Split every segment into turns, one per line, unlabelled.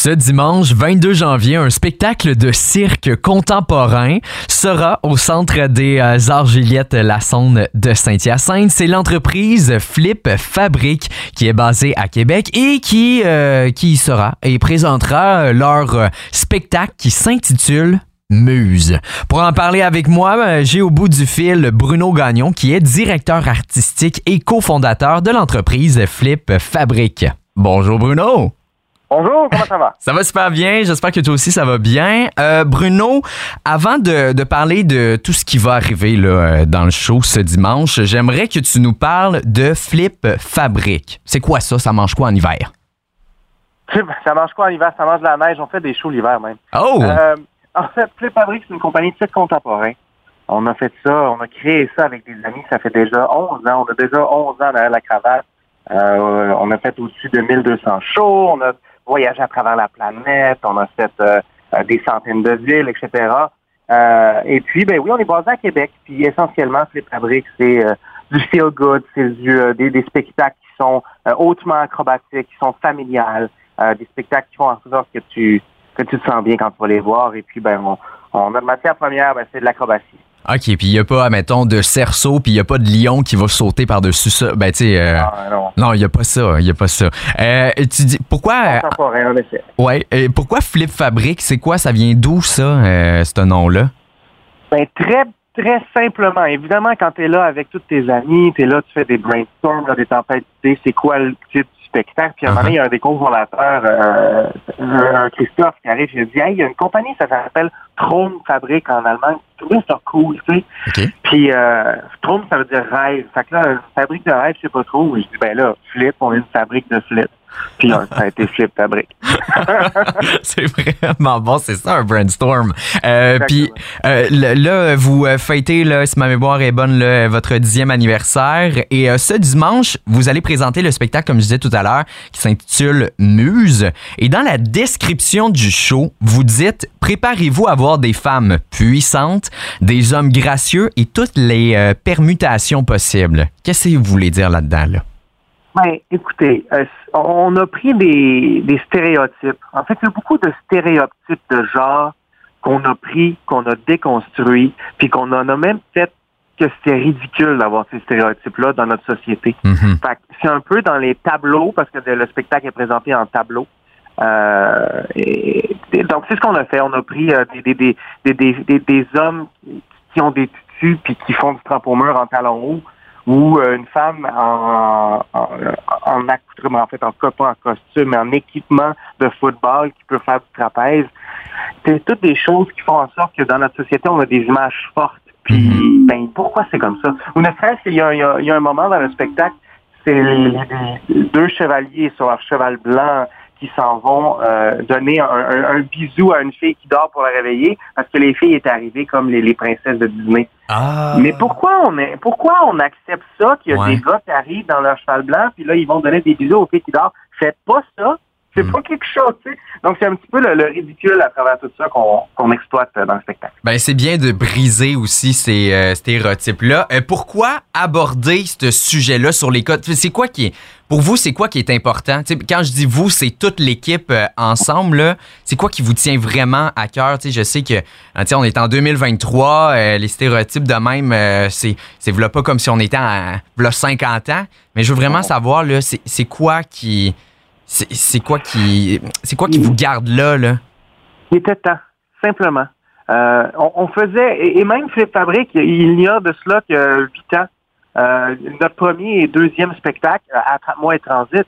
Ce dimanche 22 janvier, un spectacle de cirque contemporain sera au Centre des euh, Arts Juliette Lassonde de Saint-Hyacinthe. C'est l'entreprise Flip Fabrique qui est basée à Québec et qui, euh, qui y sera et présentera leur euh, spectacle qui s'intitule Muse. Pour en parler avec moi, euh, j'ai au bout du fil Bruno Gagnon, qui est directeur artistique et cofondateur de l'entreprise Flip Fabrique. Bonjour Bruno.
Bonjour, comment ça va?
Ça va super bien. J'espère que toi aussi ça va bien. Euh, Bruno, avant de, de parler de tout ce qui va arriver là, euh, dans le show ce dimanche, j'aimerais que tu nous parles de Flip Fabrique. C'est quoi ça? Ça mange quoi en hiver?
Ça mange quoi en hiver? Ça mange de la neige. On fait des shows l'hiver même.
Oh!
Euh, en fait, Flip Fabrique, c'est une compagnie de cirque contemporain. On a fait ça, on a créé ça avec des amis. Ça fait déjà 11 ans. On a déjà 11 ans derrière la cravate. Euh, on a fait au-dessus de 1200 shows. On a voyagé à travers la planète. On a fait euh, euh, des centaines de villes, etc. Euh, et puis, ben oui, on est basé à Québec. Puis essentiellement, Flip Fabrique, c'est euh, du feel good, c'est du, euh, des, des spectacles qui sont euh, hautement acrobatiques, qui sont familiales, euh, des spectacles qui font en sorte que tu que tu te sens bien quand tu vas les voir. Et puis, ben, on, on a matière première, ben, c'est de l'acrobatie.
OK, puis il n'y a pas, mettons, de cerceau, puis il n'y a pas de lion qui va sauter par-dessus ça. Ben, tu sais. euh,
Ah, non.
non, il n'y a pas ça. Il n'y a pas ça. Euh, tu dis, pourquoi.
Contemporain, en effet.
Ouais, euh, pourquoi Flip Fabrique? C'est quoi? Ça vient d'où, ça, euh, ce nom-là?
Ben, très, très simplement. Évidemment, quand tu es là avec tous tes amis, tu es là, tu fais des brainstorms, là, des tempêtes d'idées, c'est quoi le titre du spectacle? Puis à un moment donné, il y a un des cofondateurs, euh, un- Christophe, qui arrive, il dit Hey, il y a une compagnie, ça s'appelle Traum Fabrique en allemand. Je trouvais ça cool, tu sais. Puis euh, ça veut dire rêve. Fait que là, une fabrique de rêve, je sais pas trop. Je dis ben là, Flip, on est une fabrique de flip. Puis ça a été Flip Fabrique.
c'est vraiment bon, c'est ça un brainstorm. Euh. Puis euh, là, vous euh, fêtez, là, si ma mémoire est bonne, là, votre dixième anniversaire. Et euh, ce dimanche, vous allez présenter le spectacle, comme je disais tout à l'heure, qui s'intitule Muse. Et dans la description du show, vous dites préparez-vous à voir des femmes puissantes, des hommes gracieux et toutes les permutations possibles. Qu'est-ce que vous voulez dire là-dedans, là?
Ben, écoutez, euh, on a pris des, des stéréotypes. En fait, il y a beaucoup de stéréotypes de genre qu'on a pris, qu'on a déconstruit, puis qu'on en a même peut-être que c'était ridicule d'avoir ces stéréotypes-là dans notre société. Fait que c'est un peu dans les tableaux, parce que le spectacle est présenté en tableau. Euh, et- et donc, c'est ce qu'on a fait. On a pris euh, des, hommes qui ont des tutus puis qui font du trampo-mur en talons hauts ou euh, une femme en, en, en accoutrement, en fait, en cas pas en costume, mais en équipement de football qui peut faire du trapèze. C'est toutes des choses qui font en sorte que dans notre société, on a des images fortes. Puis, ben, pourquoi c'est comme ça? Ou ne serait-ce qu'il y, a un- il y a- il y a un moment dans le spectacle, c'est les deux chevaliers sur leur cheval blanc qui s'en vont euh, donner un, un- un bisou à une fille qui dort pour la réveiller parce que les filles étaient arrivées comme les, les princesses de Disney.
Ah.
Mais pourquoi on est, pourquoi on accepte ça qu'il y a
Ouais.
des gars qui arrivent dans leur cheval blanc puis là ils vont donner des bisous aux filles qui dorment? Faites pas ça. C'est
Hmm.
pas quelque chose, tu sais. Donc c'est un petit peu le, le ridicule à travers tout ça qu'on exploite dans le spectacle.
Ben, c'est bien de briser aussi ces euh, stéréotypes-là. Euh, pourquoi aborder ce sujet-là sur les codes? C'est quoi qui est, pour vous, c'est quoi qui est important? Quand je dis vous, c'est toute l'équipe euh, ensemble. là. C'est quoi qui vous tient vraiment à cœur? Je sais que, sais, on est en 2023, euh, les stéréotypes de même, euh, c'est, pas comme si on était v'là 50 ans. Mais je veux vraiment savoir, là, c'est, c'est quoi qui, c'est, quoi qui, c'est quoi qui vous garde là, là?
Il était temps, simplement. Euh, on, on faisait, et, même Philippe Fabrique, il y a de cela que huit ans, euh, notre premier et deuxième spectacle, à Attrape moi et Transit,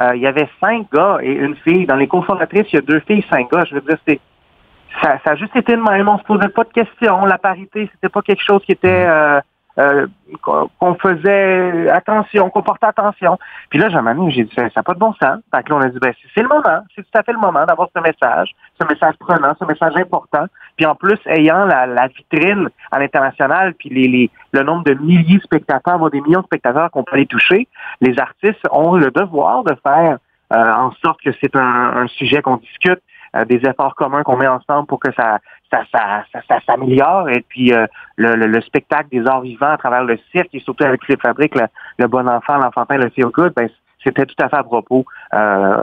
euh, il y avait cinq gars et une fille. Dans les cofondatrices, il y a deux filles, cinq gars. Je veux dire, c'est ça, ça a juste été de même. On se posait pas de questions. La parité, c'était pas quelque chose qui était euh, qu'on faisait attention, qu'on portait attention. Puis là, j'ai un j'ai dit, ça n'a pas de bon sens. Fait que là, on a dit, ben, c'est- le moment. C'est tout à fait le moment d'avoir ce message, ce message prenant, ce message important. Puis en plus, ayant la, la vitrine à l'international, puis les, les, le nombre de milliers de spectateurs, voire des millions de spectateurs qu'on peut aller toucher, les artistes ont le devoir de faire euh, en sorte que c'est un, un sujet qu'on discute, des efforts communs qu'on met ensemble pour que ça ça, ça, ça, s'améliore. Et puis le, le, spectacle des arts vivants à travers le cirque et surtout avec les fabriques, le, le bon enfant, l'enfantin, le feel good, ben, c'était tout à fait à propos euh,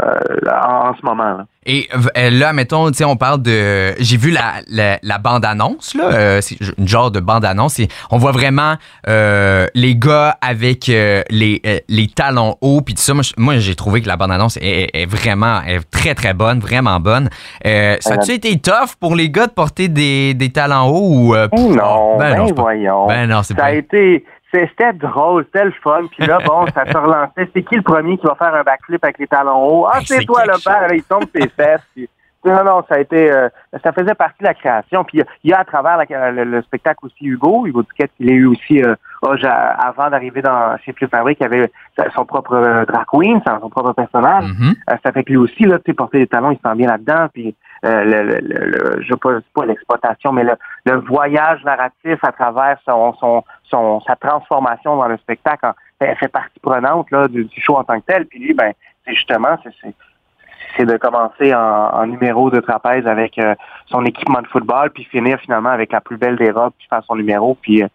en, ce moment. Là.
Et euh, là, mettons, on parle de. J'ai vu la, la, bande-annonce, là. Euh, c'est une genre de bande-annonce. On voit vraiment les gars avec les, les talons hauts, puis tout ça. Moi, j'ai trouvé que la bande-annonce est, vraiment est très, très bonne, vraiment bonne. ça a-tu été tough pour les gars de porter des, des talons hauts ou.
non, ben, non, ben voyons.
Ben non, c'est
ça a été c'était drôle, c'était le fun. Puis là, bon, ça se relançait. C'est qui le premier qui va faire un backflip avec les talons hauts? Ah, c'est toi le père. il tombe ses fesses. non, non, ça a été, euh, ça faisait partie de la création. Puis il y a à travers le, spectacle aussi Hugo, Hugo Duquette, il a eu aussi, euh, avant d'arriver dans chez Flip Fabric, il avait son propre euh, drag queen, son propre personnage. Mm-hmm. ça fait que lui aussi, là, tu sais, porter des talons, il se sent bien là-dedans. Puis euh, le, le, je sais pas, pas l'exploitation, mais le, le, voyage narratif à travers son, son, son, sa transformation dans le spectacle elle fait partie prenante là, du, show en tant que tel. Puis lui, ben, c'est justement, c'est c'est de commencer en, numéro de trapèze avec euh, son équipement de football, puis finir finalement avec la plus belle des robes, puis faire son numéro, puis euh,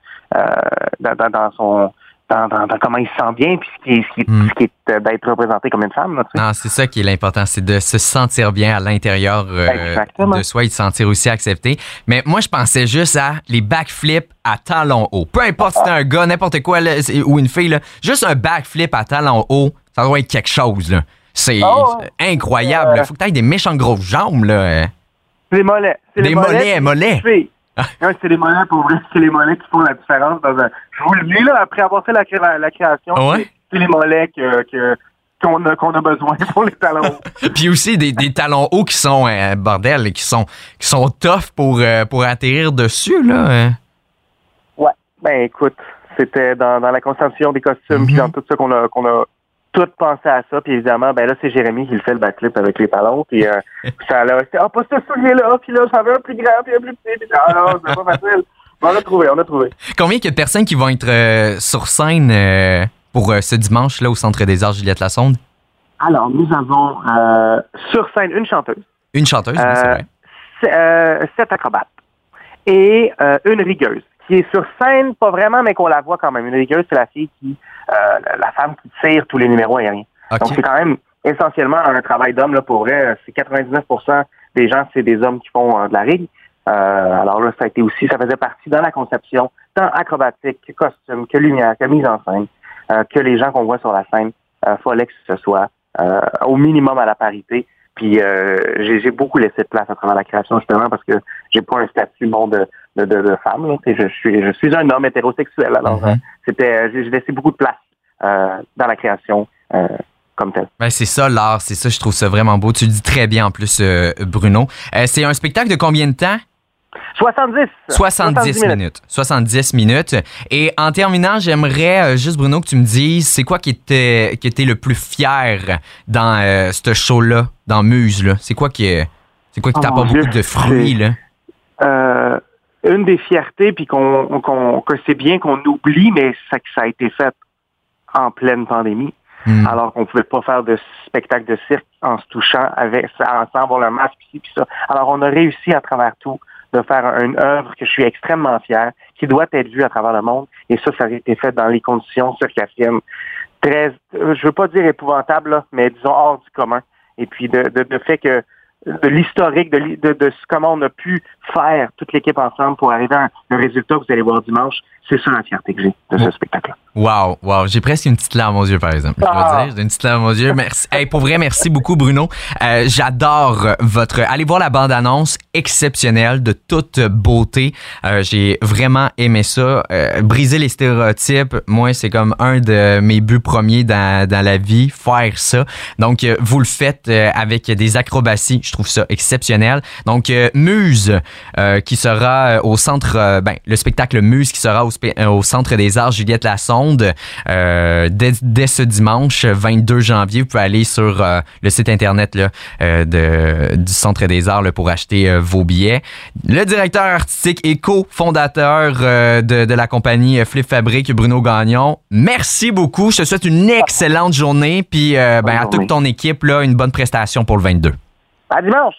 dans, dans, son dans, comment il se sent bien, puis ce qui est, ce qui hmm. euh, d'être représenté comme une femme.
non, c'est ça qui est l'important, c'est de se sentir bien à l'intérieur euh, de soi et de se sentir aussi accepté. Mais moi, je pensais juste à les backflips à talons hauts. Peu importe si c'est un gars, n'importe quoi, ou une fille, là, juste un backflip à talons hauts, ça doit être quelque chose. Là. C'est oh, incroyable. Il faut que tu aies des méchants grosses jambes. Là.
C'est les mollets.
Des mollets, mollets. mollets.
c'est les mollets, pour vrai, c'est les mollets qui font la différence. Dans un... Je vous le dis, là, après avoir fait la, la, création, c'est les mollets que, qu'on a, qu'on a besoin pour les talons
Puis aussi des, des talons hauts qui sont, euh, bordel, qui sont, qui sont tough pour, euh, pour atterrir dessus, là. Hein.
Ouais. Ben, écoute, c'était dans, dans la conception des costumes, puis mm-hmm. dans tout ça qu'on a, qu'on a tout pensé à ça. Puis évidemment, ben là, c'est Jérémy qui le fait le backflip avec les talons. Puis euh, ça a ah, pas ce soulier-là, puis là, ça veut un plus grand, puis un plus petit. Puis, ah non, c'est pas facile. On a trouvé, on a trouvé.
Combien de personnes qui vont être euh, sur scène euh, pour ce dimanche, là, au Centre des Arts Juliette Lassonde?
Alors, nous avons sur scène une chanteuse.
Une chanteuse, c'est
vrai. sept acrobates. Et une rigueuse qui est sur scène, pas vraiment, mais qu'on la voit quand même. Une rigueuse, c'est la fille qui euh, la femme qui tire tous les numéros aériens. Donc, c'est quand même essentiellement un travail d'homme, là, pour vrai. C'est 99 des gens, c'est des hommes qui font euh, de la rigue. Euh, alors là, ça a été aussi, ça faisait partie dans la conception, tant acrobatique que costume, que lumière, que mise en scène, que les gens qu'on voit sur la scène, euh, fallait que ce soit au minimum à la parité. Puis j'ai beaucoup laissé de place à travers la création justement parce que j'ai pas un statut bon de, de, de, femme. Là. Je suis je suis un homme hétérosexuel. Alors mm-hmm. c'était j'ai laissé beaucoup de place euh, dans la création euh, comme tel.
Ben, c'est ça l'art, c'est ça, je trouve ça vraiment beau. Tu le dis très bien en plus, euh, Bruno. c'est un spectacle de combien de temps?
70.
70, minutes. 70 minutes. Et en terminant, j'aimerais juste, Bruno, que tu me dises, c'est quoi qui était, qui était le plus fier dans ce show-là, dans Muse, là? C'est quoi qui c'est quoi qui t'a oh pas beaucoup de fruits,
là? Une des fiertés, puis qu'on, que c'est bien qu'on oublie, mais ça, ça a été fait en pleine pandémie, hmm. alors qu'on pouvait pas faire de spectacle de cirque en se touchant avec sans avoir le masque puis ça. Alors on a réussi à travers tout de faire une œuvre que je suis extrêmement fier, qui doit être vue à travers le monde, et ça, ça a été fait dans les conditions circassiennes très, je veux pas dire épouvantable, mais disons hors du commun. Et puis de, de, de fait que de l'historique, de, de, de, comment on a pu faire toute l'équipe ensemble pour arriver à un résultat que vous allez voir dimanche. C'est ça la fierté que j'ai de ce spectacle-là.
Wow, wow. J'ai presque une petite larme aux yeux, par exemple. Je ah. dire, j'ai une petite larme aux yeux. Merci. Hey, pour vrai, merci beaucoup, Bruno. Euh, j'adore votre. Allez voir la bande-annonce exceptionnelle, de toute beauté. Euh, j'ai vraiment aimé ça. Euh, briser les stéréotypes, moi, c'est comme un de mes buts premiers dans, dans la vie, faire ça. Donc, vous le faites avec des acrobaties. Je trouve ça exceptionnel. Donc, Muse, qui sera au centre, ben, le spectacle Muse qui sera au, au Centre des Arts Juliette Euh, dès, ce dimanche 22 janvier. Vous pouvez aller sur euh, le site internet là, euh, de, du Centre des Arts pour acheter vos billets. Le directeur artistique et co-fondateur de, de, la compagnie Flip Fabric, Bruno Gagnon, merci beaucoup. Je te souhaite une excellente journée. Puis ben, à toute ton équipe, là, une bonne prestation pour le 22.
À dimanche!